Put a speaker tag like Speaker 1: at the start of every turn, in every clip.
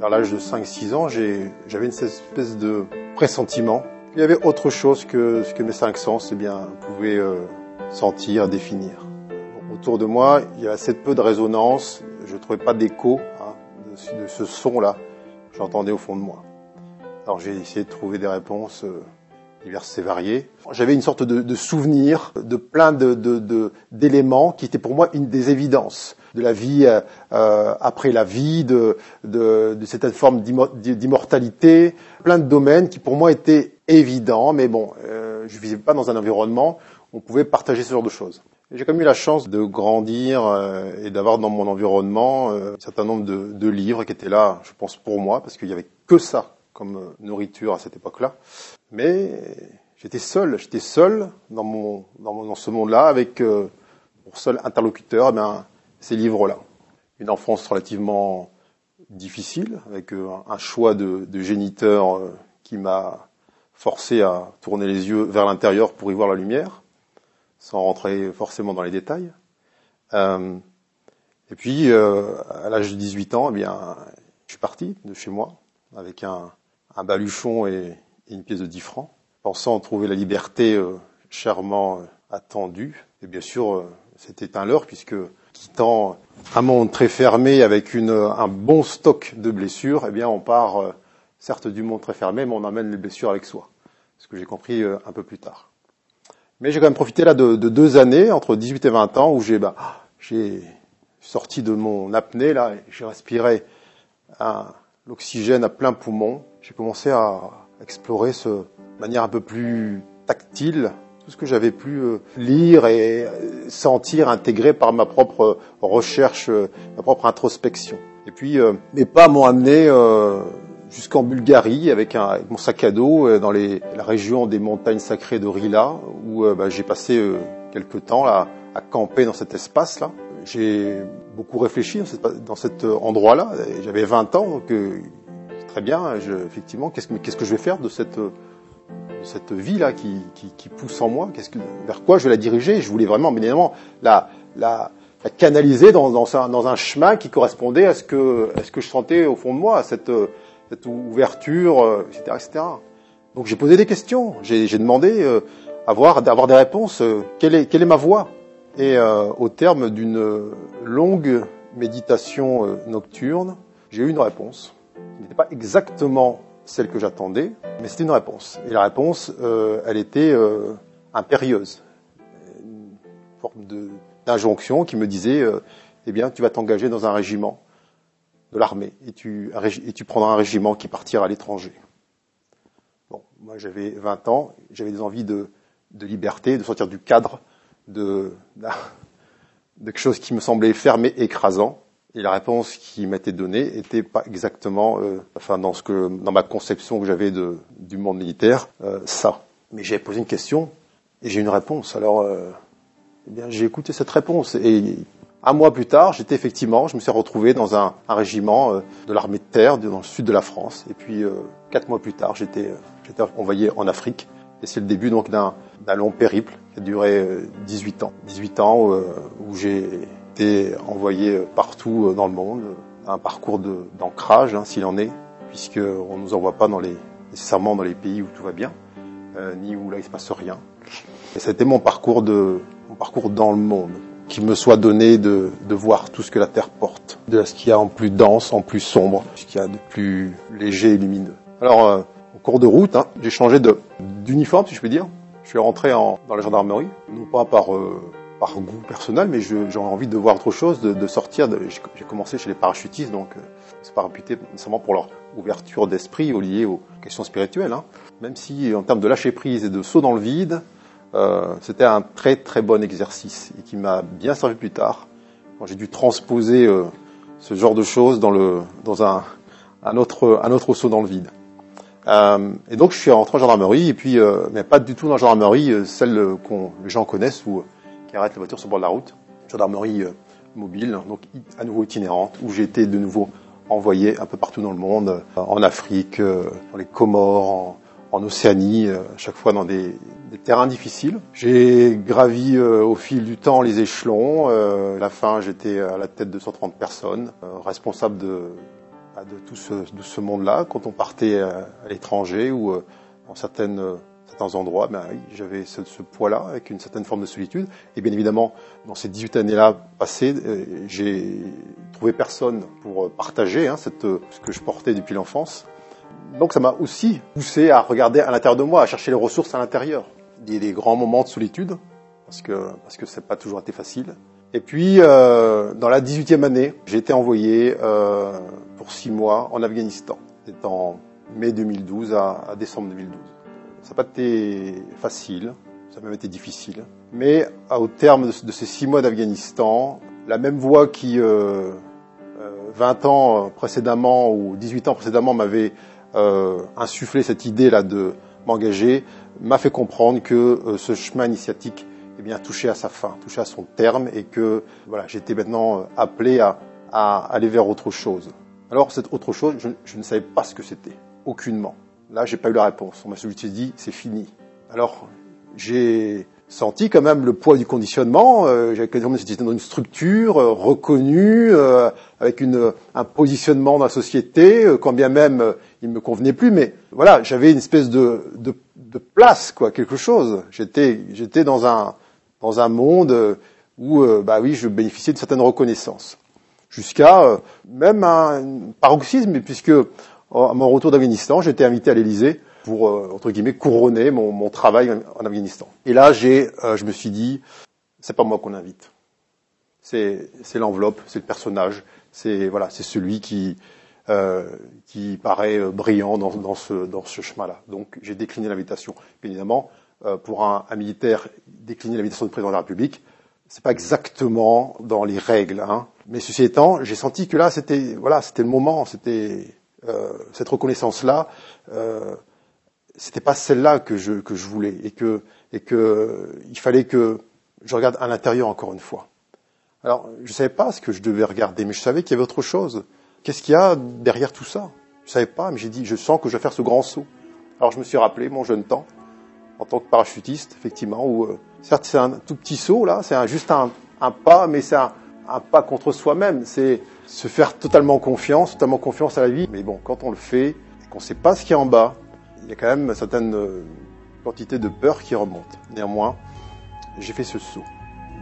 Speaker 1: vers l'âge de 5-6 ans, j'avais une espèce de pressentiment. Il y avait autre chose que ce que mes cinq sens eh bien, pouvaient euh, sentir, définir. autour de moi, il y avait assez peu de résonance, je ne trouvais pas d'écho hein, de, ce son-là que j'entendais au fond de moi. Alors j'ai essayé de trouver des réponses euh, diverses et variées. J'avais une sorte de, de, souvenir de plein d'éléments de, qui étaient pour moi une des évidences de la vie euh, euh après la vie, de, de, de cette forme d'immortalité, plein de domaines qui pour moi étaient évidents, mais bon, euh, je ne vivais pas dans un environnement où on pouvait partager ce genre de choses. J'ai quand même eu la chance de grandir euh, et d'avoir dans mon environnement euh, un certain nombre de, de, livres qui étaient là, je pense, pour moi, parce qu'il n'y avait que ça comme nourriture à cette époque-là. Mais j'étais seul, j'étais seul dans, mon, dans, mon, dans ce monde-là avec euh, seul interlocuteur eh bien, ces livres-là. Une enfance relativement difficile, avec euh, un choix de, de géniteur euh, qui m'a forcé à tourner les yeux vers l'intérieur pour y voir la lumière, sans rentrer forcément dans les détails. Euh, et puis, à l'âge de 18 ans, eh bien, je suis parti de chez moi avec un, un baluchon et, une pièce de 10 francs, pensant trouver la liberté euh, chèrement euh, attendue. Et bien sûr, euh, c'était un leurre, puisque quittant un monde très fermé avec un bon stock de blessures, eh bien, on part certes du monde très fermé, mais on amène les blessures avec soi. Ce que j'ai compris un peu plus tard. Mais j'ai quand même profité là de, de, deux années, entre 18 et 20 ans, où j'ai bah, j'ai sorti de mon apnée, là, j'ai respiré l'oxygène à plein poumon. J'ai commencé à explorer ce de manière un peu plus tactile ce que j'avais pu euh, lire et euh, sentir intégré par ma propre recherche, euh, ma propre introspection. Et puis mes pas m'ont amené jusqu'en Bulgarie avec, mon sac à dos dans la région des montagnes sacrées de Rila où bah, j'ai passé quelques temps là, à camper dans cet espace-là. J'ai beaucoup réfléchi dans cet endroit-là. J'avais 20 ans, donc très bien, je, effectivement, qu'est-ce que, qu'est-ce que je vais faire de cette, cette vie-là qui, pousse en moi Vers quoi je vais la diriger? Je voulais vraiment, mais évidemment, la, canaliser dans, un, chemin qui correspondait à ce, que, je sentais au fond de moi, à cette, ouverture, etc., euh, etc. Donc j'ai posé des questions, j'ai, demandé euh, avoir, d'avoir des réponses. Euh, quelle, est, ma voie? Et euh, au terme d'une longue méditation nocturne, j'ai eu une réponse qui n'était pas exactement celle que j'attendais, mais c'était une réponse. Et la réponse, euh, elle était euh, impérieuse, une forme d'injonction qui me disait, euh, eh bien, tu vas t'engager dans un régiment de l'armée et tu, prendras un régiment qui partira à l'étranger. Bon, moi j'avais 20 ans, j'avais des envies de, de, liberté, de sortir du cadre de, de quelque chose qui me semblait fermé, écrasant. Et la réponse qui m'était donnée était pas exactement, euh, enfin dans ce que, dans ma conception que j'avais de, du monde militaire, euh, ça. Mais j'ai posé une question et j'ai une réponse. Alors, euh, eh bien, j'ai écouté cette réponse et un mois plus tard, j'étais effectivement, je me suis retrouvé dans un, un régiment euh, de l'armée de terre dans le sud de la France. Et puis euh, quatre mois plus tard, j'étais, j'étais envoyé en Afrique. Et c'est le début donc d'un, d'un long périple qui a duré 18 ans. 18 ans où j'ai été envoyé partout euh, dans le monde, un parcours d'ancrage, hein, s'il en est, puisqu'on ne nous envoie pas nécessairement dans les pays où tout va bien, euh, ni où là il se passe rien. Et c'était mon parcours mon parcours dans le monde, qu'il me soit donné de, de voir tout ce que la Terre porte, de ce qu'il y a en plus dense, en plus sombre, ce qu'il y a de plus léger et lumineux. Alors, euh, au cours de route, hein, j'ai changé d'uniforme, si je peux dire. Je suis rentré en, dans la gendarmerie, non pas par euh, par goût personnel, mais j'ai envie de voir autre chose, de, sortir. J'ai commencé chez les parachutistes, donc euh, c'est pas réputé nécessairement pour leur ouverture d'esprit au lié aux questions spirituelles. Hein. Même si en termes de lâcher prise et de saut dans le vide, euh, c'était un très très bon exercice et qui m'a bien servi plus tard quand j'ai dû transposer euh, ce genre de choses dans un autre saut dans le vide. Euh, et donc je suis rentré en gendarmerie et puis mais pas du tout dans la gendarmerie celle que les gens connaissent où qui arrête la voiture sur le bord de la route, gendarmerie euh, mobile, donc à nouveau itinérante, où j'ai été de nouveau envoyé un peu partout dans le monde, euh, en Afrique, euh, dans les Comores, en, Océanie, à chaque fois dans des, terrains difficiles. J'ai gravi au fil du temps les échelons. à la fin, j'étais à la tête de 130 personnes, responsable de bah, de tout ce, de ce monde-là. Quand on partait à, l'étranger ou dans certaines, certains endroits, ben, j'avais ce, poids-là avec une certaine forme de solitude. Et bien évidemment, dans ces 18 années-là passées, euh, j'ai trouvé personne pour partager hein, cette, ce que je portais depuis l'enfance. Donc ça m'a aussi poussé à regarder à l'intérieur de moi, à chercher les ressources à l'intérieur. Il y a des grands moments de solitude, parce que parce que c'est pas toujours été facile. Et puis euh, dans la 18e année, j'ai été envoyé euh, pour six mois en Afghanistan. C'était en mai 2012 à, à décembre 2012. Ça n'a pas été facile, ça a même été difficile. Mais au terme de, ces six mois d'Afghanistan, la même voix qui euh, 20 ans précédemment ou 18 ans précédemment m'avait euh, insufflé cette idée-là de m'engager, m'a fait comprendre que euh, ce chemin initiatique eh bien, touchait à sa fin, touchait à son terme, et que voilà, j'étais maintenant euh, appelé à, aller vers autre chose. Alors cette autre chose, je ne savais pas ce que c'était, aucunement. Là, j'ai pas eu la réponse. On m'a dit, c'est fini. Alors, j'ai senti quand même le poids du conditionnement. Euh, j'étais dans une structure euh, reconnue, euh, avec un positionnement dans la société, euh, quand bien même il me convenait plus. Mais voilà, j'avais une espèce de, place, quoi, quelque chose. J'étais, dans un dans un monde où, bah oui, je bénéficiais de certaines reconnaissances, jusqu'à même un paroxysme, puisque à mon retour d'Afghanistan, j'étais invité à l'Élysée pour euh, entre guillemets couronner mon, mon, travail en Afghanistan. Et là, j'ai, euh, je me suis dit, c'est pas moi qu'on invite, c'est c'est l'enveloppe, c'est le personnage, c'est voilà, c'est celui qui euh, qui paraît brillant dans, dans ce dans ce chemin-là. Donc j'ai décliné l'invitation. Évidemment, euh, pour un, un, militaire, décliner l'invitation du président de la République, c'est pas exactement dans les règles. Hein. Mais ceci étant, j'ai senti que là, c'était voilà, c'était le moment, c'était euh, cette reconnaissance-là. Euh, c'était pas celle-là que je, que je voulais et que, et que il fallait que je regarde à l'intérieur encore une fois. Alors, je savais pas ce que je devais regarder, mais je savais qu'il y avait autre chose. Qu'est-ce qu'il y a derrière tout ça? Je savais pas, mais j'ai dit, je sens que je vais faire ce grand saut. Alors, je me suis rappelé mon jeune temps, en tant que parachutiste, effectivement, où, euh, certes, c'est un tout petit saut, là, c'est juste un, un, pas, mais c'est un, un, pas contre soi-même. C'est se faire totalement confiance, totalement confiance à la vie. Mais bon, quand on le fait, et qu'on ne sait pas ce qu'il y a en bas, il y a quand même une certaine euh, quantité de peur qui remonte. Néanmoins, j'ai fait ce saut.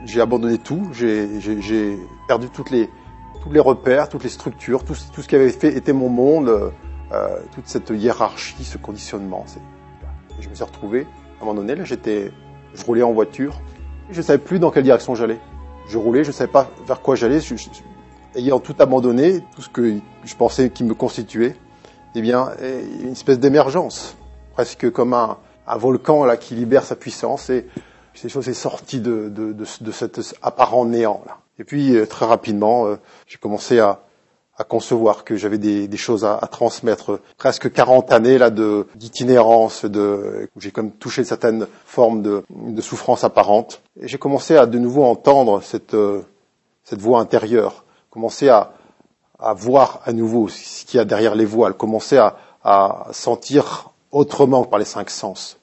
Speaker 1: J'ai abandonné tout, j'ai perdu toutes les, tous les repères, toutes les structures, tout, ce qui avait fait était mon monde, euh, toute cette hiérarchie, ce conditionnement. Je me suis retrouvé, à un moment donné, là, j'étais, je roulais en voiture, je ne savais plus dans quelle direction j'allais. Je roulais, je ne savais pas vers quoi j'allais, ayant tout abandonné, tout ce que je pensais qui me constituait eh bien, une espèce d'émergence, presque comme un, volcan là qui libère sa puissance et ces choses est sorti de, de, de, cet apparent néant. Et puis euh, très rapidement, euh, j'ai commencé à, à, concevoir que j'avais des, choses à, transmettre. Presque 40 années là d'itinérance, de, où j'ai comme touché certaines formes de, de souffrance apparente. Et j'ai commencé à de nouveau entendre cette, euh, cette voix intérieure, commencer à, à voir à nouveau ce qu'il y a derrière les voiles, commencer à, à sentir autrement que par les cinq sens.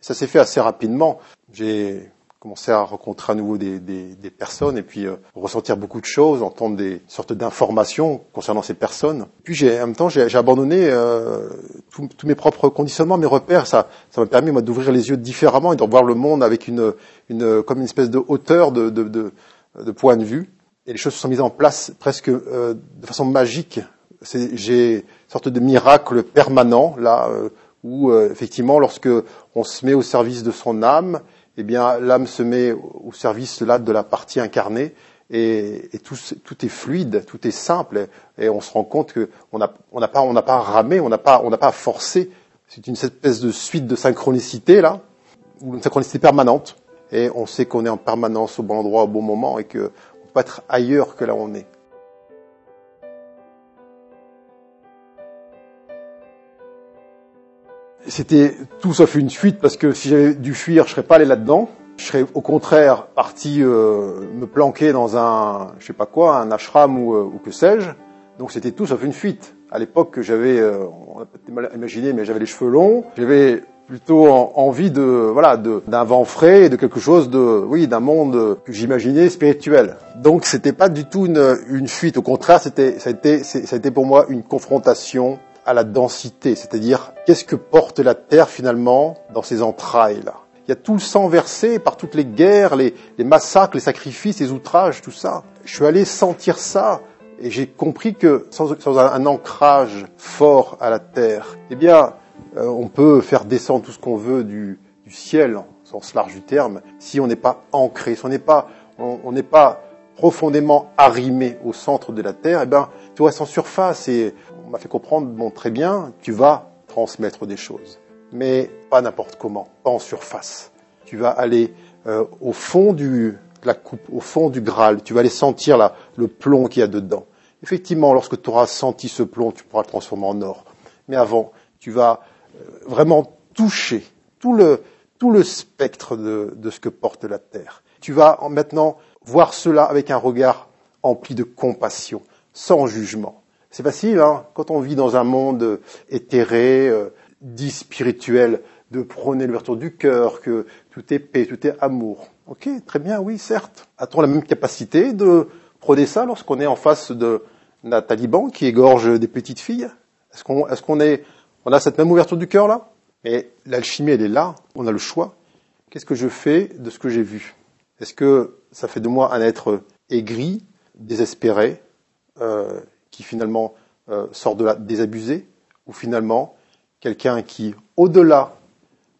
Speaker 1: Ça s'est fait assez rapidement. J'ai commencé à rencontrer à nouveau des, des, des personnes et puis euh, ressentir beaucoup de choses, entendre des sortes d'informations concernant ces personnes. Puis j'ai, en même temps, j'ai, abandonné euh, tous mes propres conditionnements, mes repères. Ça, ça m'a permis moi d'ouvrir les yeux différemment et de voir le monde avec une, une comme une espèce de hauteur de, de, de, de point de vue et les choses se sont mises en place presque euh, de façon magique. J'ai une sorte de miracle permanent là euh, où euh, effectivement lorsque on se met au service de son âme, eh bien l'âme se met au service là de la partie incarnée et, et tout, tout, est fluide, tout est simple et, on se rend compte qu'on n'a pas on n'a pas ramé, on n'a pas on n'a pas forcé. C'est une espèce de suite de synchronicité là, ou une synchronicité permanente et on sait qu'on est en permanence au bon endroit au bon moment et que pas être ailleurs que là où on est. C'était tout sauf une fuite parce que si j'avais dû fuir, je serais pas allé là-dedans. Je serais au contraire parti euh, me planquer dans un, je sais pas quoi, un ashram ou, euh, ou que sais-je. Donc c'était tout sauf une fuite. À l'époque, j'avais, euh, on a peut-être mal imaginé, mais j'avais les cheveux longs, j'avais plutôt envie de voilà d'un vent frais et de quelque chose de oui d'un monde que j'imaginais spirituel. Donc c'était pas du tout une, une fuite. Au contraire, c'était ça a été pour moi une confrontation à la densité, c'est-à-dire qu'est-ce que porte la terre finalement dans ses entrailles là. Il y a tout le sang versé par toutes les guerres, les, massacres, les sacrifices, les outrages, tout ça. Je suis allé sentir ça et j'ai compris que sans, un ancrage fort à la terre, eh bien, euh, on peut faire descendre tout ce qu'on veut du, du ciel, en sens large du terme, si on n'est pas ancré, si on n'est pas, on n'est pas profondément arrimé au centre de la terre, eh bien, tu restes en surface et on m'a fait comprendre bon, très bien, tu vas transmettre des choses, mais pas n'importe comment, pas en surface. Tu vas aller euh, au fond du, de la coupe, au fond du Graal, tu vas aller sentir là, le plomb qu'il y a dedans. Effectivement, lorsque tu auras senti ce plomb, tu pourras le transformer en or. Mais avant, tu vas vraiment toucher tout le, tout le spectre de, de ce que porte la terre. Tu vas maintenant voir cela avec un regard empli de compassion, sans jugement. C'est facile, hein, quand on vit dans un monde éthéré, euh, dit spirituel, de prôner l'ouverture du cœur, que tout est paix, tout est amour. Ok, très bien, oui, certes. A-t-on la même capacité de prôner ça lorsqu'on est en face d'un taliban qui égorge des petites filles? Est-ce qu'on est, qu'on est, on a cette même ouverture du cœur là Mais l'alchimie, elle est là, on a le choix. Qu'est-ce que je fais de ce que j'ai vu? Est-ce que ça fait de moi un être aigri, désespéré, euh, qui finalement euh, sort de là désabusé, ou finalement quelqu'un qui, au-delà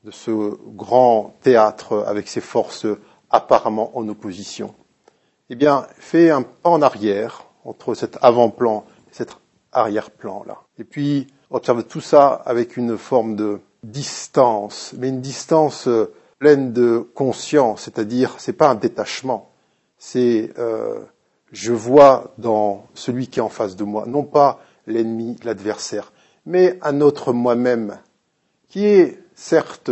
Speaker 1: de ce grand théâtre avec ses forces apparemment en opposition, eh bien, fait un pas en arrière entre cet avant-plan et cet arrière-plan-là. Et puis, observe tout ça avec une forme de distance, mais une distance euh, pleine de conscience, c'est-à-dire, c'est pas un détachement, c'est euh, je vois dans celui qui est en face de moi, non pas l'ennemi, l'adversaire, mais un autre moi-même, qui est certes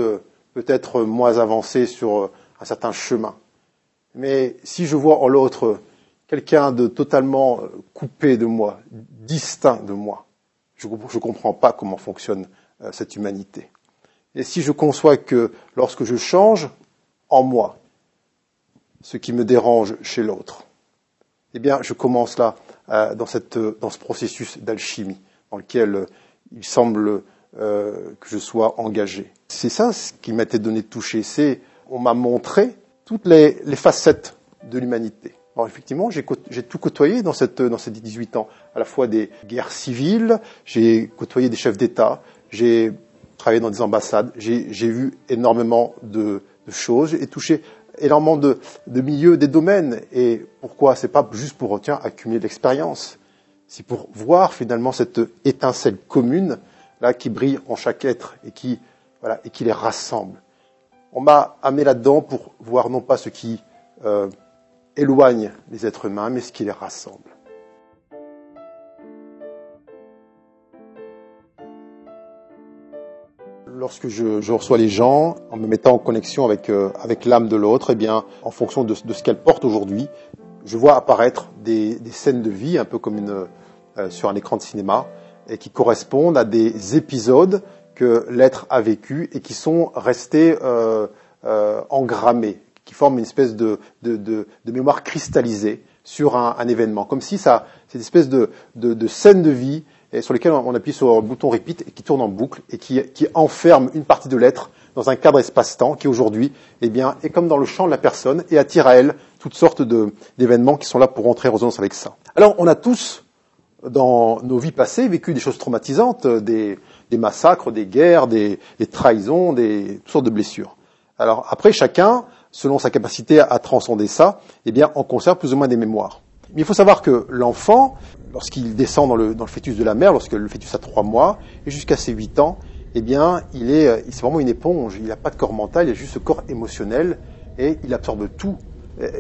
Speaker 1: peut-être moins avancé sur un certain chemin. Mais si je vois en l'autre quelqu'un de totalement coupé de moi, distinct de moi, je ne comprends pas comment fonctionne euh, cette humanité. Et si je conçois que lorsque je change en moi, ce qui me dérange chez l'autre, eh bien, je commence là euh, dans, cette, dans ce processus d'alchimie dans lequel euh, il semble euh, que je sois engagé. C'est ça ce qui m'a été donné de toucher. C'est on m'a montré toutes les, facettes de l'humanité. Alors effectivement, j'ai tout côtoyé dans, ces 18 ans, à la fois des guerres civiles, j'ai côtoyé des chefs d'État, j'ai travaillé dans des ambassades, j'ai vu énormément de, choses et touché énormément de, milieux, des domaines. Et pourquoi C'est pas juste pour accumuler de l'expérience? C'est pour voir finalement cette étincelle commune là qui brille en chaque être et qui voilà et qui les rassemble. On m'a amené là-dedans pour voir non pas ce qui euh, éloigne les êtres humains, mais ce qui les rassemble. lorsque je, reçois les gens, en me mettant en connexion avec, euh, l'âme de l'autre, eh en fonction de, ce qu'elle porte aujourd'hui, je vois apparaître des, scènes de vie, un peu comme euh, sur un écran de cinéma, qui correspondent à des épisodes que l'être a vécu et qui sont restés euh engrammés, qui forment une espèce de, mémoire cristallisée sur un, événement, comme si ça, c'est une espèce de, scène de vie sur lesquels on appuie sur le bouton repeat et qui tourne en boucle et qui, enferme une partie de l'être dans un cadre espace-temps qui aujourd'hui eh bien, est comme dans le champ de la personne et attire à elle toutes sortes d'événements qui sont là pour entrer en résonance avec ça. Alors on a tous, dans nos vies passées, vécu des choses traumatisantes, des, des massacres, des guerres, des, des, trahisons, des, toutes sortes de blessures. Alors après, chacun, selon sa capacité à transcender ça, eh bien, en conserve plus ou moins des mémoires. Mais il faut savoir que l'enfant, lorsqu'il descend dans le, dans le, fœtus de la mère, lorsque le fœtus a trois mois, et jusqu'à ses huit ans, eh bien, il est, c'est vraiment une éponge. Il n'a pas de corps mental, il a juste ce corps émotionnel, et il absorbe tout.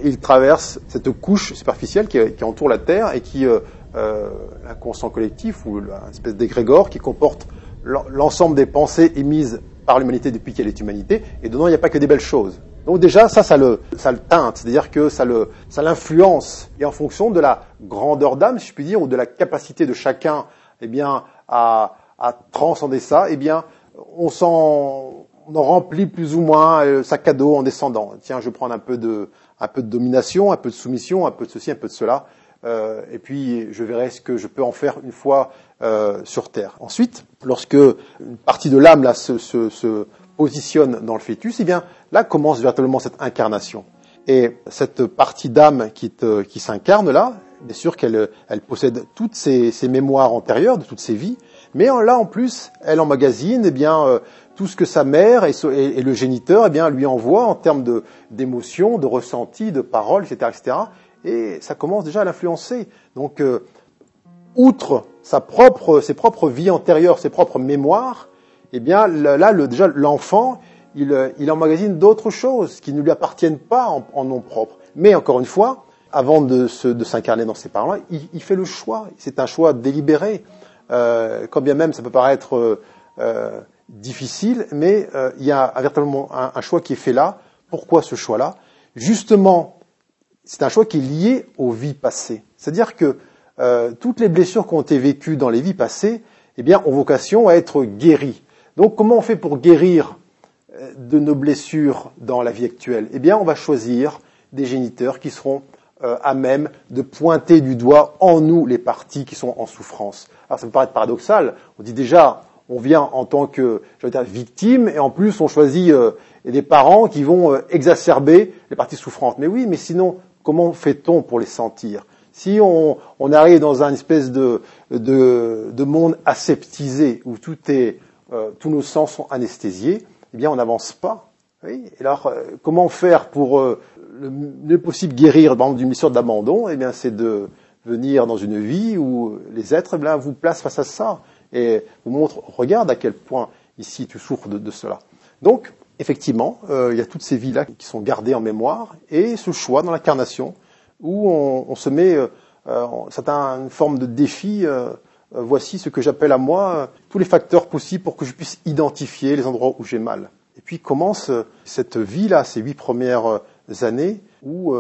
Speaker 1: il traverse cette couche superficielle qui, qui, entoure la Terre et qui, euh, euh, l'inconscient collectif ou une espèce d'égrégore qui comporte l'ensemble des pensées émises par l'humanité depuis qu'elle est humanité, et dedans il n'y a pas que des belles choses. Donc déjà, ça, ça le, ça le teinte, c'est-à-dire que ça le, ça l'influence. Et en fonction de la grandeur d'âme, si je puis dire, ou de la capacité de chacun, eh bien, à, à transcender ça, eh bien, on s'en, on en remplit plus ou moins le sac à dos en descendant. Tiens, je prendre un peu de, un peu de domination, un peu de soumission, un peu de ceci, un peu de cela, euh, et puis je verrai ce que je peux en faire une fois euh, sur Terre. Ensuite, lorsque une partie de l'âme là se, se, se, positionne dans le fœtus, eh bien là commence véritablement cette incarnation. Et cette partie d'âme qui, qui s'incarne là, bien sûr qu'elle elle possède toutes ses, ses, mémoires antérieures de toutes ses vies, mais là en plus, elle emmagasine eh bien euh, tout ce que sa mère et, et, le géniteur eh bien lui envoient en termes de d'émotions, de ressentis, de paroles, etc., etc. Et ça commence déjà à l'influencer. Donc, euh, outre sa propre, ses propres vies antérieures, ses propres mémoires, eh bien là, le, déjà l'enfant, il, euh, il emmagasine d'autres choses qui ne lui appartiennent pas en, nom propre. Mais encore une fois, avant de, s'incarner dans ces parents-là, il, fait le choix. C'est un choix délibéré. Euh, quand bien même ça peut paraître euh, euh difficile, mais il y a véritablement un, choix qui est fait là. Pourquoi ce choix-là? Justement, c'est un choix qui est lié aux vies passées. C'est-à-dire que toutes les blessures qui ont été vécues dans les vies passées, eh bien, ont vocation à être guéries. Donc, comment on fait pour guérir euh, de nos blessures dans la vie actuelle? Eh bien, on va choisir des géniteurs qui seront euh, à même de pointer du doigt en nous les parties qui sont en souffrance. Alors, ça peut paraître paradoxal. On dit déjà, on vient en tant que victime et en plus on choisit euh, des parents qui vont exacerber les parties souffrantes. Mais oui, mais sinon, comment fait-on pour les sentir? Si on, arrive dans un espèce de monde aseptisé où tout est, euh, tous nos sens sont anesthésiés, eh bien on n'avance pas. Oui et alors, euh, comment faire pour euh, le mieux possible guérir d'une blessure d'abandon? Eh bien, c'est de venir dans une vie où les êtres eh vous placent face à ça et vous montre, regarde à quel point ici tu souffres de, de cela. Donc, effectivement, euh, il y a toutes ces vies-là qui sont gardées en mémoire, et ce choix dans l'incarnation, où on, on, se met, euh, euh c'est un, une forme de défi, euh, euh, voici ce que j'appelle à moi tous les facteurs possibles pour que je puisse identifier les endroits où j'ai mal. Et puis commence cette vie-là, ces huit premières années, où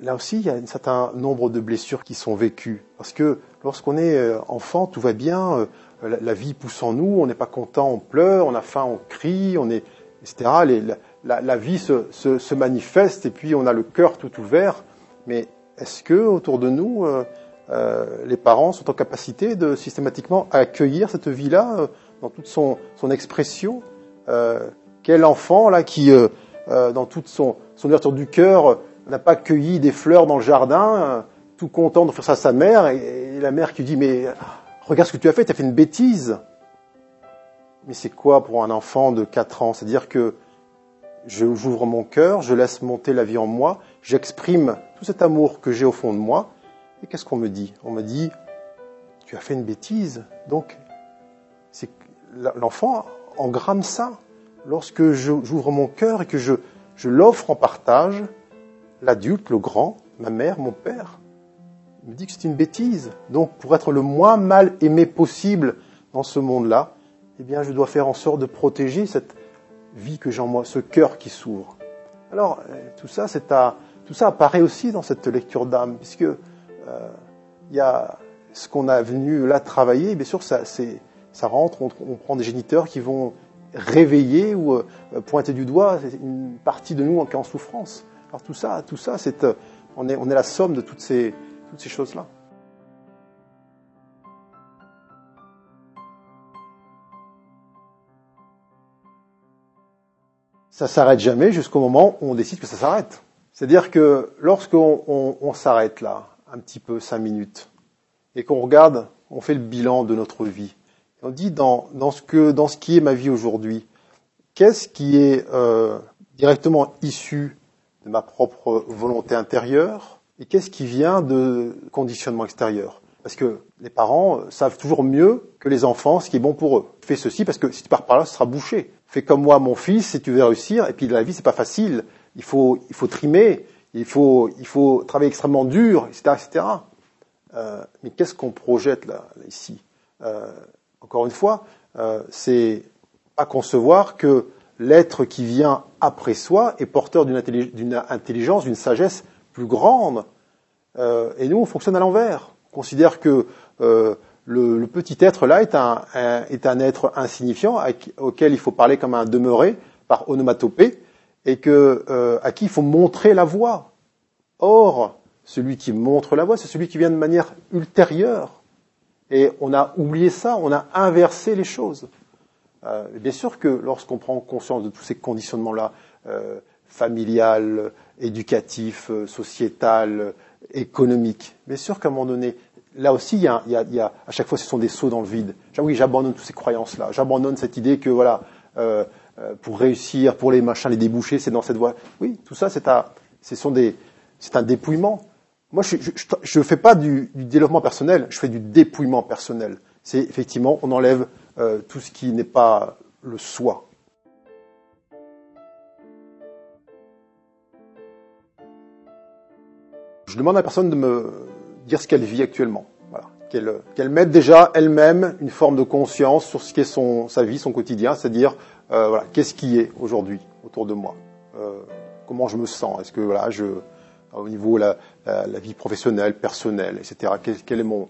Speaker 1: là aussi il y a un certain nombre de blessures qui sont vécues. Parce que lorsqu'on est enfant, tout va bien, la, vie pousse en nous, on n'est pas content, on pleure, on a faim, on crie, on est, etc. La, vie se, se, se, manifeste et puis on a le cœur tout ouvert. Mais est-ce que autour de nous, euh, les parents sont en capacité de systématiquement accueillir cette vie-là euh, dans toute son, expression euh, Quel enfant là qui, dans toute son, ouverture du cœur, n'a pas cueilli des fleurs dans le jardin, tout content de faire ça à sa mère, et, et la mère qui dit mais regarde ce que tu as fait, tu as fait une bêtise. Mais c'est quoi pour un enfant de 4 ans? C'est-à-dire que j'ouvre mon cœur, je laisse monter la vie en moi, j'exprime tout cet amour que j'ai au fond de moi. Et qu'est-ce qu'on me dit? On me dit, tu as fait une bêtise. Donc, l'enfant engramme ça. Lorsque j'ouvre mon cœur et que je, je l'offre en partage, l'adulte, le grand, ma mère, mon père, me dit que c'est une bêtise. Donc, pour être le moins mal aimé possible dans ce monde-là, eh bien, je dois faire en sorte de protéger cette vie que j'ai en moi, ce cœur qui s'ouvre. Alors, euh, tout ça, à, tout ça apparaît aussi dans cette lecture d'âme, puisque il y a ce qu'on a venu là travailler. Bien sûr, ça, rentre. On, prend des géniteurs qui vont réveiller ou euh, pointer du doigt une partie de nous qui est en souffrance. Alors tout ça, tout ça, c'est, euh, on est, la somme de toutes ces, choses-là. ça s'arrête jamais jusqu'au moment où on décide que ça s'arrête. C'est-à-dire que lorsqu'on on, on s'arrête là, un petit peu, cinq minutes, et qu'on regarde, on fait le bilan de notre vie, on dit dans, dans, ce, que, dans ce qui est ma vie aujourd'hui, qu'est-ce qui est euh, directement issu de ma propre volonté intérieure et qu'est-ce qui vient de conditionnement extérieur? Parce que les parents savent toujours mieux que les enfants ce qui est bon pour eux. Fais ceci parce que si tu pars par là, ce sera bouché fais comme moi mon fils si tu veux réussir. Et puis la vie c'est pas facile. Il faut il faut trimer, il faut il faut travailler extrêmement dur, etc. etc. Euh, mais qu'est-ce qu'on projette là, ici? Euh, Encore une fois, euh, c'est pas concevoir que l'être qui vient après soi est porteur d'une intelligence, d'une sagesse plus grande. Euh, et nous, on fonctionne à l'envers. On considère que euh, le, le, petit être là est un, est un être insignifiant auquel il faut parler comme un demeuré par onomatopée et que euh, à qui il faut montrer la voie. Or, celui qui montre la voie, c'est celui qui vient de manière ultérieure. Et on a oublié ça, on a inversé les choses. Euh, bien sûr que lorsqu'on prend conscience de tous ces conditionnements-là, euh, familial, éducatif, euh, sociétal, économique, bien sûr qu'à un moment donné, là aussi, il y, a, y a, y a, à chaque fois, ce sont des sauts dans le vide. Oui, j'abandonne toutes ces croyances-là. J'abandonne cette idée que voilà, euh, euh, pour réussir, pour les machins, les déboucher, c'est dans cette voie. Oui, tout ça, c'est un, dépouillement. Moi, je ne fais pas du, du, développement personnel, je fais du dépouillement personnel. C'est effectivement, on enlève euh, tout ce qui n'est pas le soi. Je demande à la personne de me dire ce qu'elle vit actuellement. Qu'elle mette déjà elle-même une forme de conscience sur ce qu'est sa vie, son quotidien, c'est-à-dire euh, voilà, qu'est-ce qui est aujourd'hui autour de moi, euh, comment je me sens, est-ce que voilà, je, au niveau la, la, vie professionnelle, personnelle, etc. Quel, est mon,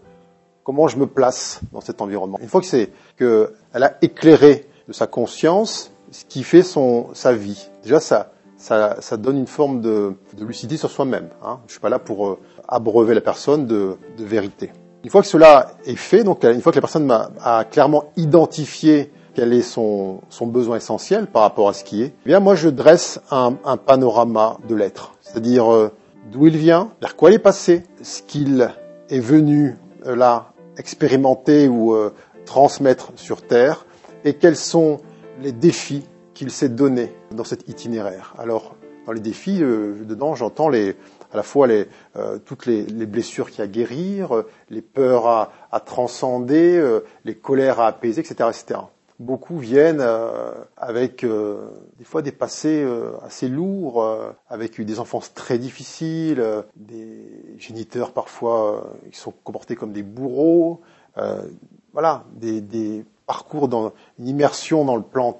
Speaker 1: comment je me place dans cet environnement? Une fois que c'est qu'elle a éclairé de sa conscience ce qui fait son sa vie. Déjà ça ça, ça donne une forme de, lucidité sur soi-même. Hein. Je suis pas là pour euh, abreuver la personne de, de, vérité. Une fois que cela est fait, donc une fois que la personne a, a clairement identifié quel est son, son, besoin essentiel par rapport à ce qui est, eh bien moi je dresse un, un panorama de l'être, c'est-à-dire euh, d'où il vient, vers quoi il est passé, ce qu'il est venu euh, là expérimenter ou euh, transmettre sur Terre, et quels sont les défis qu'il s'est donnés dans cet itinéraire. Alors dans les défis, euh, dedans j'entends les, à la fois les, euh, toutes les, les, blessures qui à guérir, les peurs à, à transcender, les colères à apaiser, etc., etc beaucoup viennent euh, avec euh, des fois des passés euh, assez lourds, avec des enfances très difficiles, des géniteurs parfois qui sont comportés comme des bourreaux, voilà, des, parcours dans une immersion dans le plan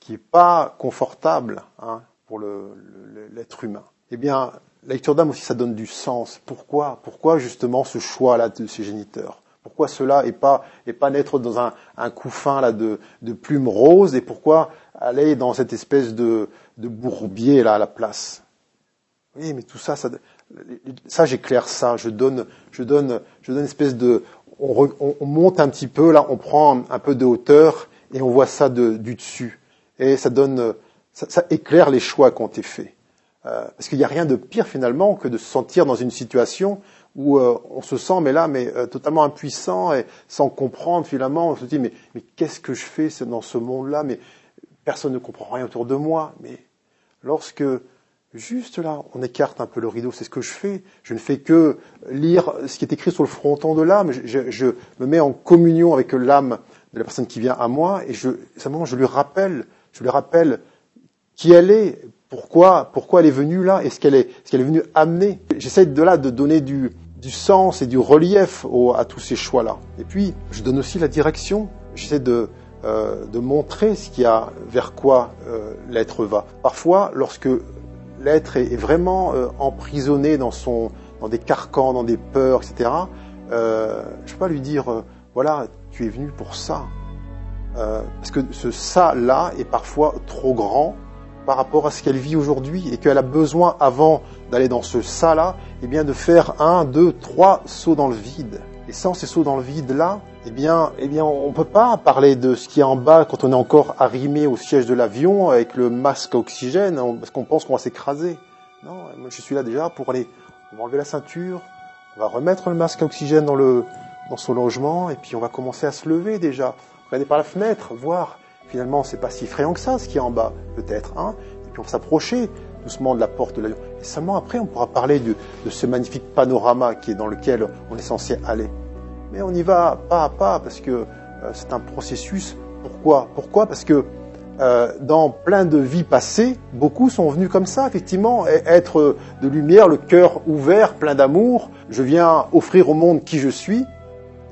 Speaker 1: qui est pas confortable hein, pour l'être humain. Eh bien, la lecture d'âme aussi, ça donne du sens. Pourquoi? Pourquoi justement ce choix-là de ces géniteurs? Pourquoi cela et pas, et pas naître dans un, un couffin de, plumes roses et pourquoi aller dans cette espèce de, bourbier là à la place? Oui, mais tout ça, ça, j'éclaire ça. Je donne, je donne, je donne une espèce de, on, on, monte un petit peu là, on prend un, peu de hauteur et on voit ça du dessus et ça donne, ça, ça éclaire les choix qui ont été faits. Euh, parce qu'il n'y a rien de pire finalement que de se sentir dans une situation où euh, on se sent mais là mais euh, totalement impuissant et sans comprendre finalement on se dit mais mais qu'est-ce que je fais dans ce monde-là? Mais personne ne comprend rien autour de moi. Mais lorsque juste là on écarte un peu le rideau c'est ce que je fais. Je ne fais que lire ce qui est écrit sur le fronton de l'âme je, je, me mets en communion avec l'âme de la personne qui vient à moi et je simplement je lui rappelle je lui rappelle qui elle est pourquoi pourquoi elle est venue là et ce qu'elle est ce qu'elle est venue amener. J'essaie de là de donner du du sens et du relief à tous ces choix-là. Et puis, je donne aussi la direction. J'essaie de, euh, de montrer ce qu'il y a, vers quoi euh, l'être va. Parfois, lorsque l'être est, vraiment euh, emprisonné dans, son, dans des carcans, dans des peurs, etc., je ne peux pas lui dire, voilà, tu es venu pour ça. parce que ce ça-là est parfois trop grand par rapport à ce qu'elle vit aujourd'hui et qu'elle a besoin, avant d'aller dans ce ça-là, eh bien, de faire un, deux, trois sauts dans le vide. Et sans ces sauts dans le vide-là, eh bien, eh bien, on peut pas parler de ce qui est en bas quand on est encore arrimé au siège de l'avion avec le masque oxygène, parce qu'on pense qu'on va s'écraser. Non, moi, je suis là déjà pour aller, on va enlever la ceinture, on va remettre le masque oxygène dans le, dans son logement, et puis on va commencer à se lever déjà. Regarder par la fenêtre, voir finalement, c'est pas si effrayant que ça, ce qui est en bas, peut-être. Hein et puis on va s'approcher doucement de la porte de l'avion. Et seulement après, on pourra parler de, ce magnifique panorama qui est dans lequel on est censé aller. Mais on y va pas à pas parce que euh, c'est un processus. Pourquoi? Pourquoi? Parce que euh, dans plein de vies passées, beaucoup sont venus comme ça, effectivement, être de lumière, le cœur ouvert, plein d'amour. Je viens offrir au monde qui je suis.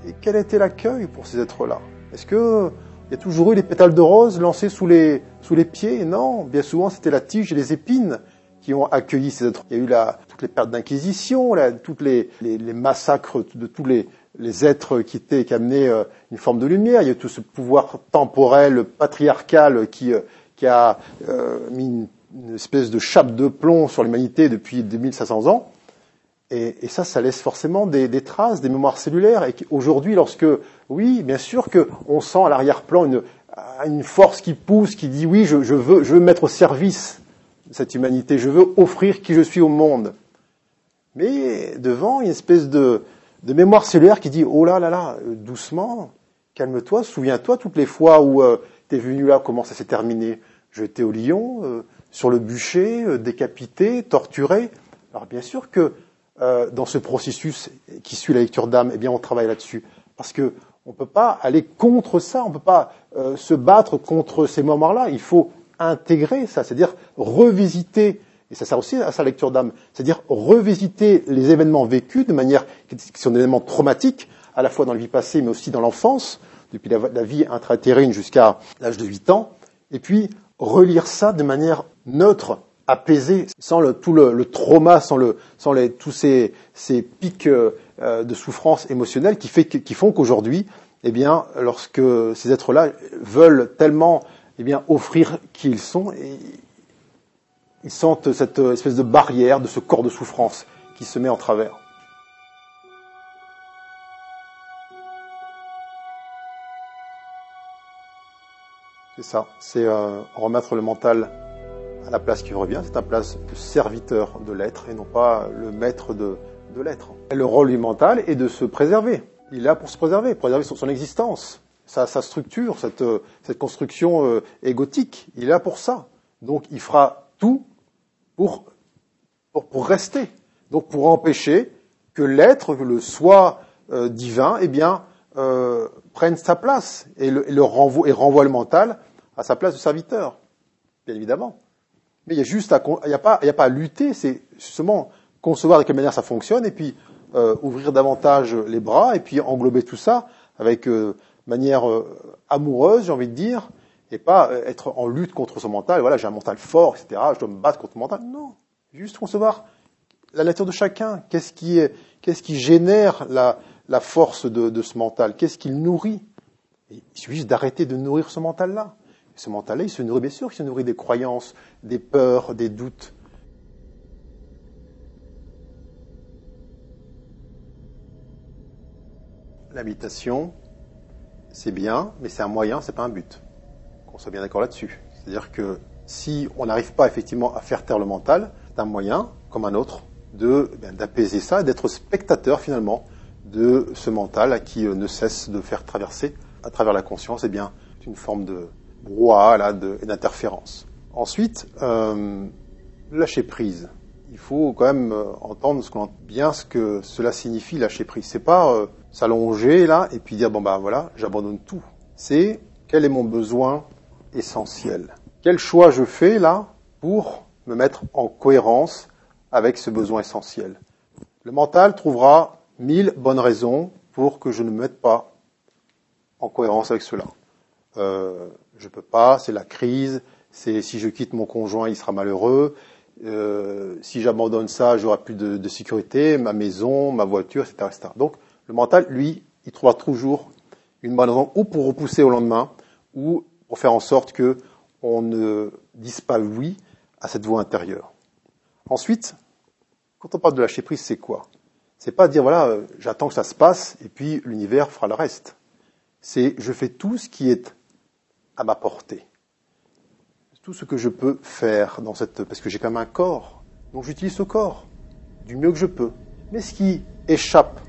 Speaker 1: Et quel était l'accueil pour ces êtres-là? Est-ce que il y a toujours eu les pétales de rose lancés sous les, sous les pieds. Non, bien souvent c'était la tige et les épines qui ont accueilli ces êtres. Il y a eu la, toutes les pertes d'inquisition, toutes les, les, les, massacres de tous les, les êtres qui étaient qui amenaient euh, une forme de lumière. Il y a eu tout ce pouvoir temporel, patriarcal qui, euh, qui a euh, mis une, espèce de chape de plomb sur l'humanité depuis 2500 ans. Et, ça, ça laisse forcément des, traces, des mémoires cellulaires. Et aujourd'hui, lorsque, oui, bien sûr qu'on sent à l'arrière-plan une, force qui pousse, qui dit oui, je, veux, je veux mettre au service cette humanité, je veux offrir qui je suis au monde. Mais devant, une espèce de, mémoire cellulaire qui dit oh là là là, doucement, calme-toi, souviens-toi toutes les fois où euh, tu es venu là, comment ça s'est terminé. Jeté au lion, euh, sur le bûcher, euh, décapité, torturé. Alors bien sûr que euh, dans ce processus qui suit la lecture d'âme, eh bien on travaille là-dessus. Parce que on ne peut pas aller contre ça, on ne peut pas euh, se battre contre ces mémoires-là. Il faut intégrer ça, c'est-à-dire revisiter, et ça sert aussi à sa lecture d'âme, c'est-à-dire revisiter les événements vécus de manière qui sont des événements traumatiques, à la fois dans la vie passée, mais aussi dans l'enfance, depuis la, la vie intra-utérine jusqu'à l'âge de 8 ans, et puis relire ça de manière neutre, apaisée, sans le, tout le, le, trauma, sans, le, sans les, tous ces, ces pics euh, de souffrance émotionnelle qui, fait, qui font qu'aujourd'hui, eh bien, lorsque ces êtres-là veulent tellement eh bien, offrir qui ils sont, ils sentent cette espèce de barrière de ce corps de souffrance qui se met en travers. C'est ça, c'est euh, remettre le mental la place qui revient, c'est un place de serviteur de l'être et non pas le maître de, de l'être. Le rôle du mental est de se préserver. Il est là pour se préserver, préserver son, son existence, sa, sa, structure, cette, cette construction euh, égotique. Il est là pour ça. Donc il fera tout pour, pour, pour rester. Donc pour empêcher que l'être, que le soi euh, divin, eh bien, euh, prenne sa place et, le, et, le renvoie, et renvoie le mental à sa place de serviteur, bien évidemment. Mais il y a juste à, il y a pas, il a pas à lutter, c'est justement concevoir de quelle manière ça fonctionne et puis euh, ouvrir davantage les bras et puis englober tout ça avec euh, manière euh, amoureuse, j'ai envie de dire, et pas euh, être en lutte contre son mental. Voilà, j'ai un mental fort, etc. Je dois me battre contre mon mental. Non, juste concevoir la nature de chacun. Qu'est-ce qui, est, qu'est-ce qui génère la, la force de, de ce mental? Qu'est-ce qu'il nourrit? Il suffit juste d'arrêter de nourrir ce mental-là. Ce mental-là, il se nourrit bien sûr, il se nourrit des croyances, des peurs, des doutes. L'habitation, c'est bien, mais c'est un moyen, c'est pas un but. Qu'on soit bien d'accord là-dessus. C'est-à-dire que si on n'arrive pas effectivement à faire taire le mental, c'est un moyen, comme un autre, eh d'apaiser ça, d'être spectateur finalement de ce mental qui euh, ne cesse de faire traverser à travers la conscience, eh bien, une forme de, brouhaha là, et d'interférence. Ensuite, euh, lâcher prise. Il faut quand même euh, entendre bien ce que cela signifie lâcher prise. C'est pas euh, s'allonger là et puis dire bon bah voilà, j'abandonne tout. C'est quel est mon besoin essentiel? Quel choix je fais là pour me mettre en cohérence avec ce besoin essentiel? Le mental trouvera mille bonnes raisons pour que je ne me mette pas en cohérence avec cela. Je peux pas, c'est la crise, c'est si je quitte mon conjoint, il sera malheureux, euh, si j'abandonne ça, j'aurai plus de, sécurité, ma maison, ma voiture, etc., etc. Donc le mental, lui, il trouvera toujours une bonne raison ou pour repousser au lendemain, ou pour faire en sorte que on ne dise pas oui à cette voix intérieure. Ensuite, quand on parle de lâcher prise, c'est quoi? C'est pas dire voilà, euh, j'attends que ça se passe et puis l'univers fera le reste. C'est je fais tout ce qui est à ma portée. Tout ce que je peux faire dans cette, parce que j'ai quand même un corps, donc j'utilise ce corps du mieux que je peux. Mais ce qui échappe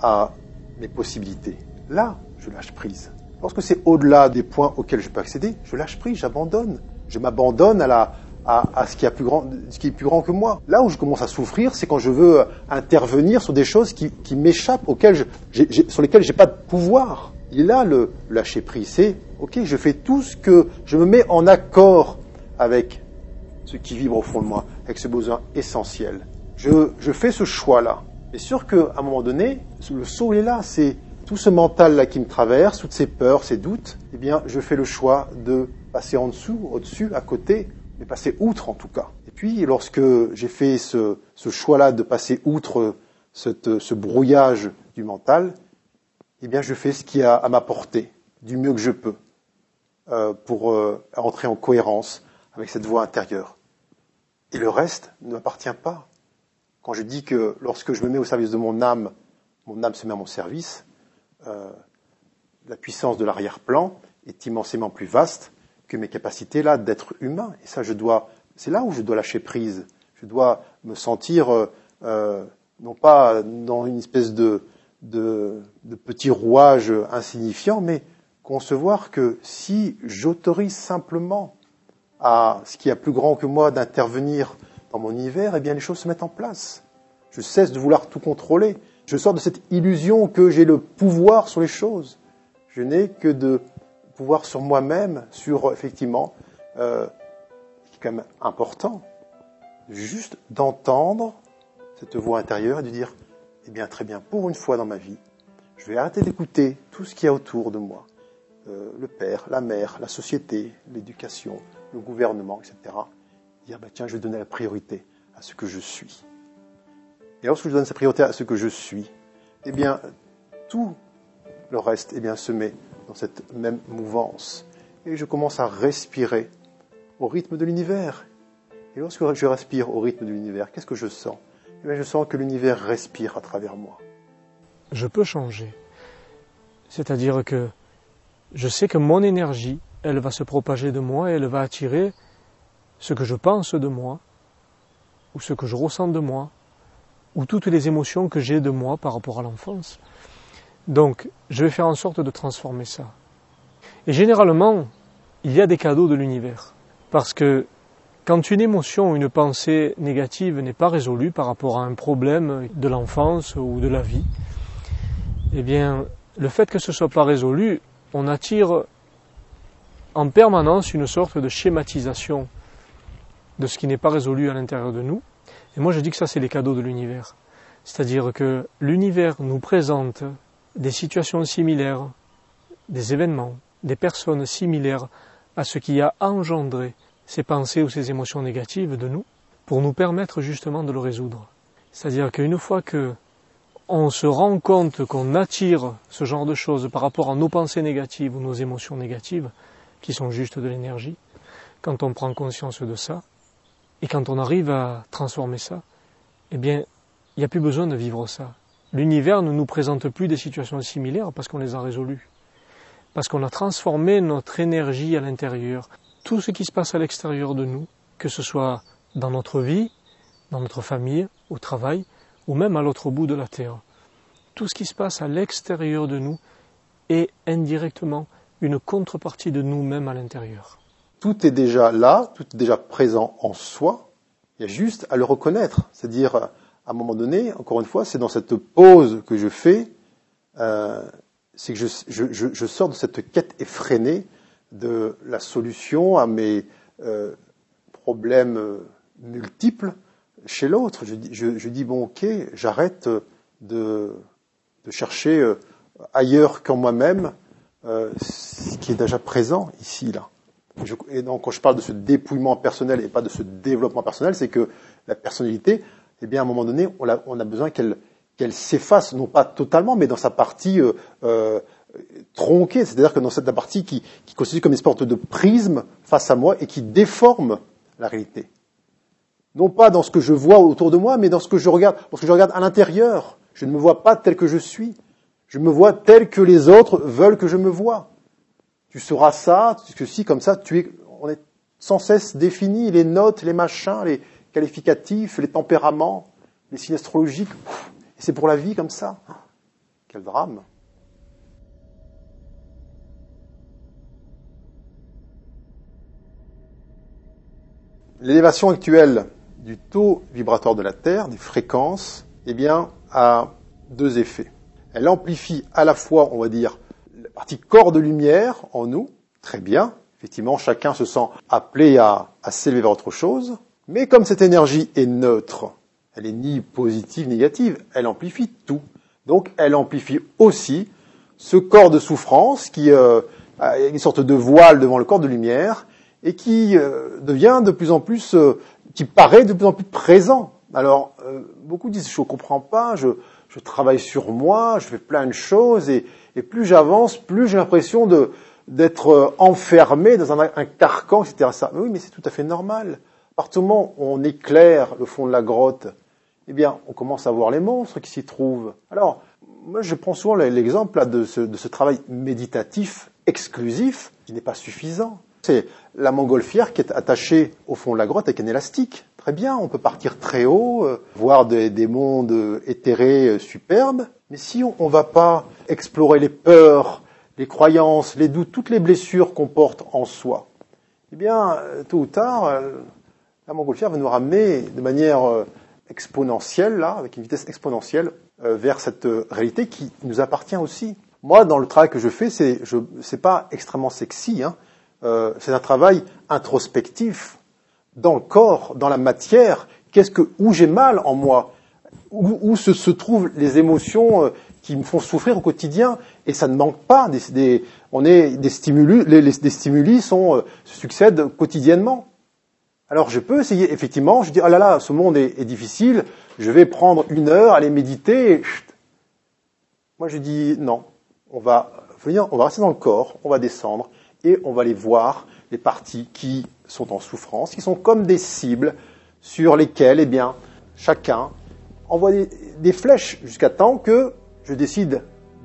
Speaker 1: à mes possibilités, là, je lâche prise. Lorsque c'est au-delà des points auxquels je peux accéder, je lâche prise, j'abandonne. Je m'abandonne à à, ce qui, est plus grand que moi. Là où je commence à souffrir, c'est quand je veux intervenir sur des choses qui, qui m'échappent, sur lesquelles j'ai pas de pouvoir. Il là le lâcher prise, c'est ok, je fais tout ce que je me mets en accord avec ce qui vibre au fond de moi, avec ce besoin essentiel. Je, je fais ce choix-là. C'est sûr qu'à un moment donné, le saut est là, c'est tout ce mental-là qui me traverse, toutes ces peurs, ces doutes, eh bien, je fais le choix de passer en dessous, au-dessus, à côté, mais passer outre en tout cas. Et puis, lorsque j'ai fait ce, ce choix-là de passer outre cette, ce brouillage du mental, eh bien, je fais ce qui est à, ma portée, du mieux que je peux. euh, pour euh, entrer en cohérence avec cette voix intérieure. Et le reste ne m'appartient pas. Quand je dis que lorsque je me mets au service de mon âme, mon âme se met à mon service, euh, la puissance de l'arrière-plan est immensément plus vaste que mes capacités là d'être humain. Et ça, je dois, c'est là où je dois lâcher prise. Je dois me sentir non pas dans une espèce de, de, de petit rouage insignifiant, mais concevoir que si j'autorise simplement à ce qui est plus grand que moi d'intervenir dans mon univers, eh bien les choses se mettent en place. Je cesse de vouloir tout contrôler. Je sors de cette illusion que j'ai le pouvoir sur les choses. Je n'ai que de pouvoir sur moi-même, sur effectivement, euh, qui est quand même important, juste d'entendre cette voix intérieure et de dire, eh bien très bien, pour une fois dans ma vie, je vais arrêter d'écouter tout ce qui est autour de moi, euh, le père, la mère, la société, l'éducation, le gouvernement, etc. Dire, bah, tiens, je vais donner la priorité à ce que je suis. Et lorsque je donne sa priorité à ce que je suis, eh bien, tout le reste eh bien, se met dans cette même mouvance. Et je commence à respirer au rythme de l'univers. Et lorsque je respire au rythme de l'univers, qu'est-ce que je sens? Je sens que l'univers respire à travers moi.
Speaker 2: Je peux changer. C'est-à-dire que je sais que mon énergie, elle va se propager de moi et elle va attirer ce que je pense de moi, ou ce que je ressens de moi, ou toutes les émotions que j'ai de moi par rapport à l'enfance. Donc, je vais faire en sorte de transformer ça. Et généralement, il y a des cadeaux de l'univers. Parce que quand une émotion ou une pensée négative n'est pas résolue par rapport à un problème de l'enfance ou de la vie, eh bien, le fait que ce soit pas résolu, on attire en permanence une sorte de schématisation de ce qui n'est pas résolu à l'intérieur de nous. Et moi, je dis que ça, c'est les cadeaux de l'univers. C'est-à-dire que l'univers nous présente des situations similaires, des événements, des personnes similaires à ce qui a engendré ces pensées ou ces émotions négatives de nous, pour nous permettre justement de le résoudre. C'est-à-dire qu'une fois que on se rend compte qu'on attire ce genre de choses par rapport à nos pensées négatives ou nos émotions négatives, qui sont juste de l'énergie, quand on prend conscience de ça, et quand on arrive à transformer ça, eh bien, il n'y a plus besoin de vivre ça l'univers ne nous présente plus des situations similaires parce qu'on les a résolues. Parce qu'on a transformé notre énergie à l'intérieur. Tout ce qui se passe à l'extérieur de nous, que ce soit dans notre vie, dans notre famille, au travail, ou même à l'autre bout de la Terre. Tout ce qui se passe à l'extérieur de nous est indirectement une contrepartie de nous-mêmes à l'intérieur.
Speaker 1: Tout est déjà là, tout est déjà présent en soi. Il y a juste à le reconnaître, c'est-à-dire à un moment donné, encore une fois, c'est dans cette pause que je fais, euh, c'est que je, sors de cette quête effrénée de la solution à mes euh, problèmes multiples chez l'autre. Je, je, dis bon, ok, j'arrête de, de, chercher euh, ailleurs qu'en moi-même euh, ce qui est déjà présent ici là. et donc quand je parle de ce dépouillement personnel et pas de ce développement personnel, c'est que la personnalité eh bien, à un moment donné, on a, besoin qu'elle qu'elle s'efface, non pas totalement, mais dans sa partie tronquée, c'est-à-dire que dans cette partie qui, qui constitue comme une sorte de prisme face à moi et qui déforme la réalité. Non pas dans ce que je vois autour de moi, mais dans ce que je regarde, parce que je regarde à l'intérieur. Je ne me vois pas tel que je suis. Je me vois tel que les autres veulent que je me vois. Tu seras ça, ceci, comme ça, tu es, on est sans cesse défini, les notes, les machins, les, qualificatifs, les tempéraments, les signes astrologiques. C'est pour la vie comme ça. Quel drame. L'élévation actuelle du taux vibratoire de la Terre, des fréquences, eh bien, a deux effets. Elle amplifie à la fois, on va dire, la partie corps de lumière en nous, très bien. Effectivement, chacun se sent appelé à, s'élever vers autre chose. Mais comme cette énergie est neutre, elle est ni positive ni négative, elle amplifie tout. Donc elle amplifie aussi ce corps de souffrance qui euh, a une sorte de voile devant le corps de lumière et qui euh, devient de plus en plus, euh, qui paraît de plus en plus présent. Alors beaucoup disent je ne comprends pas, je, je, travaille sur moi, je fais plein de choses et, et plus j'avance, plus j'ai l'impression de, d'être enfermé dans un, un, carcan, etc. Ça, oui, mais c'est tout à fait normal. À partir du moment où on éclaire le fond de la grotte, eh bien, on commence à voir les monstres qui s'y trouvent. Alors, moi, je prends souvent l'exemple de ce, de ce travail méditatif exclusif qui n'est pas suffisant. C'est la montgolfière qui est attachée au fond de la grotte avec un élastique. Très bien, on peut partir très haut, euh, voir des, des, mondes éthérés euh, superbes, mais si on ne va pas explorer les peurs, les croyances, les doutes, toutes les blessures qu'on porte en soi, eh bien, euh, tôt ou tard, la montgolfière va nous ramener de manière exponentielle, là, avec une vitesse exponentielle, vers cette réalité qui nous appartient aussi. Moi, dans le travail que je fais, c'est, je, c'est pas extrêmement sexy, hein, euh, c'est un travail introspectif dans le corps, dans la matière. Qu'est-ce que où j'ai mal en moi? Où, se, trouvent les émotions euh, qui me font souffrir au quotidien? Et ça ne manque pas. On est des stimuli, les, stimuli sont, euh, se succèdent quotidiennement. Alors je peux essayer, effectivement, je dis, ah là là, ce monde est, difficile, je vais prendre une heure, aller méditer. Moi je dis, non, on va on va rester dans le corps, on va descendre, et on va aller voir les parties qui sont en souffrance, qui sont comme des cibles sur lesquelles, eh bien, chacun envoie des, flèches jusqu'à temps que je décide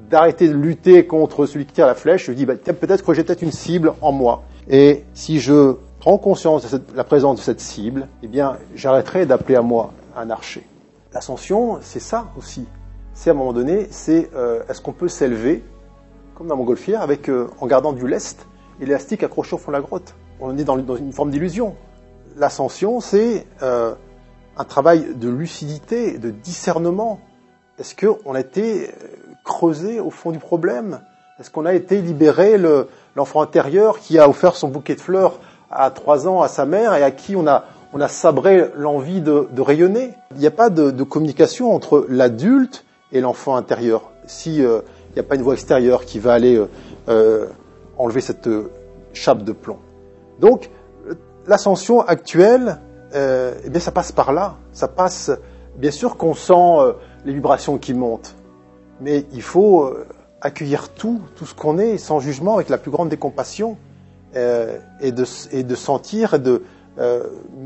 Speaker 1: d'arrêter de lutter contre celui qui tire la flèche. Je dis, bah, peut-être que j'ai peut-être une cible en moi. Et si je prends conscience de la présence de cette cible, eh bien, j'arrêterai d'appeler à moi un archer. L'ascension, c'est ça aussi. C'est à un moment donné, c'est euh, est-ce qu'on peut s'élever, comme dans Montgolfière, avec, euh, en gardant du lest, élastique accroché au fond de la grotte. On est dans, une forme d'illusion. L'ascension, c'est euh, un travail de lucidité, de discernement. Est-ce qu'on a été euh, creusé au fond du problème? Est-ce qu'on a été libéré l'enfant intérieur qui a offert son bouquet de fleurs à trois ans à sa mère et à qui on a, sabré l'envie de, rayonner? Il n'y a pas de, communication entre l'adulte et l'enfant intérieur. Si euh, il n'y a pas une voix extérieure qui va aller euh, enlever cette euh, chape de plomb. Donc, l'ascension actuelle, euh, eh bien, ça passe par là. Ça passe, bien sûr qu'on sent euh, les vibrations qui montent, mais il faut accueillir tout, tout ce qu'on est, sans jugement, avec la plus grande décompassion, et, de, et de sentir et de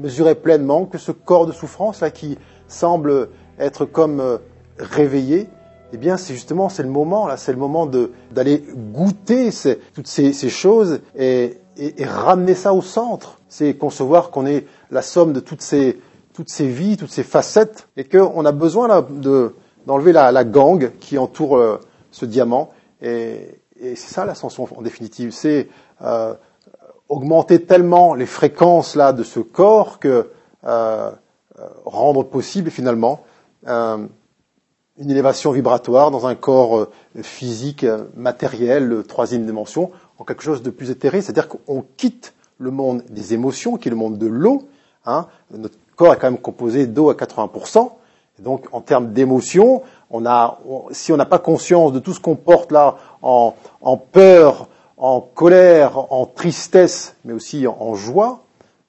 Speaker 1: mesurer pleinement que ce corps de souffrance là qui semble être comme réveillé, eh bien, c'est justement c'est le moment là, c'est le moment de d'aller goûter ces, toutes ces, ces choses et, et, et, ramener ça au centre. C'est concevoir qu'on est la somme de toutes ces toutes ces vies, toutes ces facettes, et qu'on a besoin là de d'enlever la, la, gangue qui entoure euh, ce diamant. Et, et c'est ça l'ascension en définitive. C'est euh, augmenter tellement les fréquences là de ce corps que euh, rendre possible finalement euh, une élévation vibratoire dans un corps euh, physique, euh, matériel, troisième dimension, en quelque chose de plus éthéré, c'est-à-dire qu'on quitte le monde des émotions, qui est le monde de l'eau. Hein. Notre corps est quand même composé d'eau à 80%. Et donc, en termes d'émotions, on a, si on n'a pas conscience de tout ce qu'on porte là en, en, peur, en colère, en tristesse, mais aussi en, joie,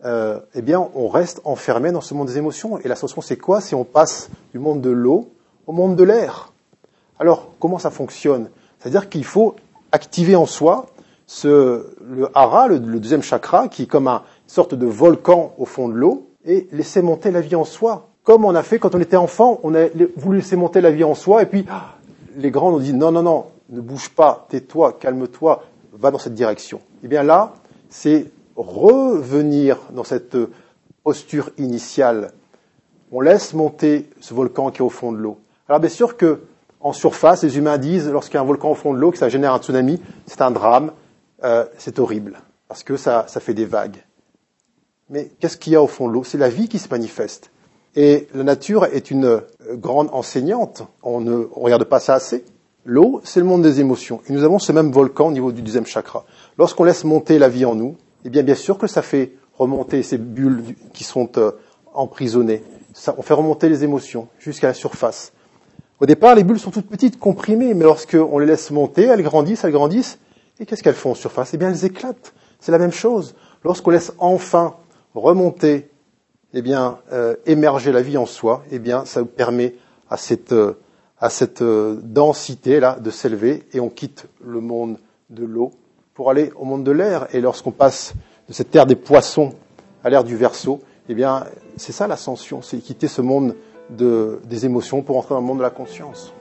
Speaker 1: euh, eh bien, on reste enfermé dans ce monde des émotions. Et l'ascension, c'est quoi? Si on passe du monde de l'eau au monde de l'air. Alors, comment ça fonctionne? C'est-à-dire qu'il faut activer en soi ce, le hara, le, deuxième chakra, qui est comme une sorte de volcan au fond de l'eau, et laisser monter la vie en soi. Comme on a fait quand on était enfant, on a voulu laisser monter la vie en soi, et puis ah, les grands nous disent non, non, non, ne bouge pas, tais-toi, calme-toi, va dans cette direction. Et eh bien là, c'est revenir dans cette posture initiale. On laisse monter ce volcan qui est au fond de l'eau. Alors bien sûr que en surface, les humains disent lorsqu'il y a un volcan au fond de l'eau, que ça génère un tsunami, c'est un drame, euh, c'est horrible, parce que ça, ça fait des vagues. Mais qu'est-ce qu'il y a au fond de l'eau? C'est la vie qui se manifeste. Et la nature est une euh, grande enseignante. On ne on regarde pas ça assez. L'eau, c'est le monde des émotions. Et nous avons ce même volcan au niveau du deuxième chakra. Lorsqu'on laisse monter la vie en nous, eh bien, bien sûr que ça fait remonter ces bulles qui sont euh, emprisonnées. Ça, on fait remonter les émotions jusqu'à la surface. Au départ, les bulles sont toutes petites, comprimées, mais lorsqu'on les laisse monter, elles grandissent, elles grandissent, et qu'est-ce qu'elles font en surface? Eh bien, elles éclatent. C'est la même chose. Lorsqu'on laisse enfin remonter, eh bien, euh, émerger la vie en soi, eh bien, ça permet à cette, euh, cette euh, densité-là de s'élever, et on quitte le monde de l'eau pour aller au monde de l'air. Et lorsqu'on passe de cette terre des poissons à l'ère du verso, eh bien, c'est ça l'ascension, c'est quitter ce monde des émotions pour entrer dans le monde de la conscience.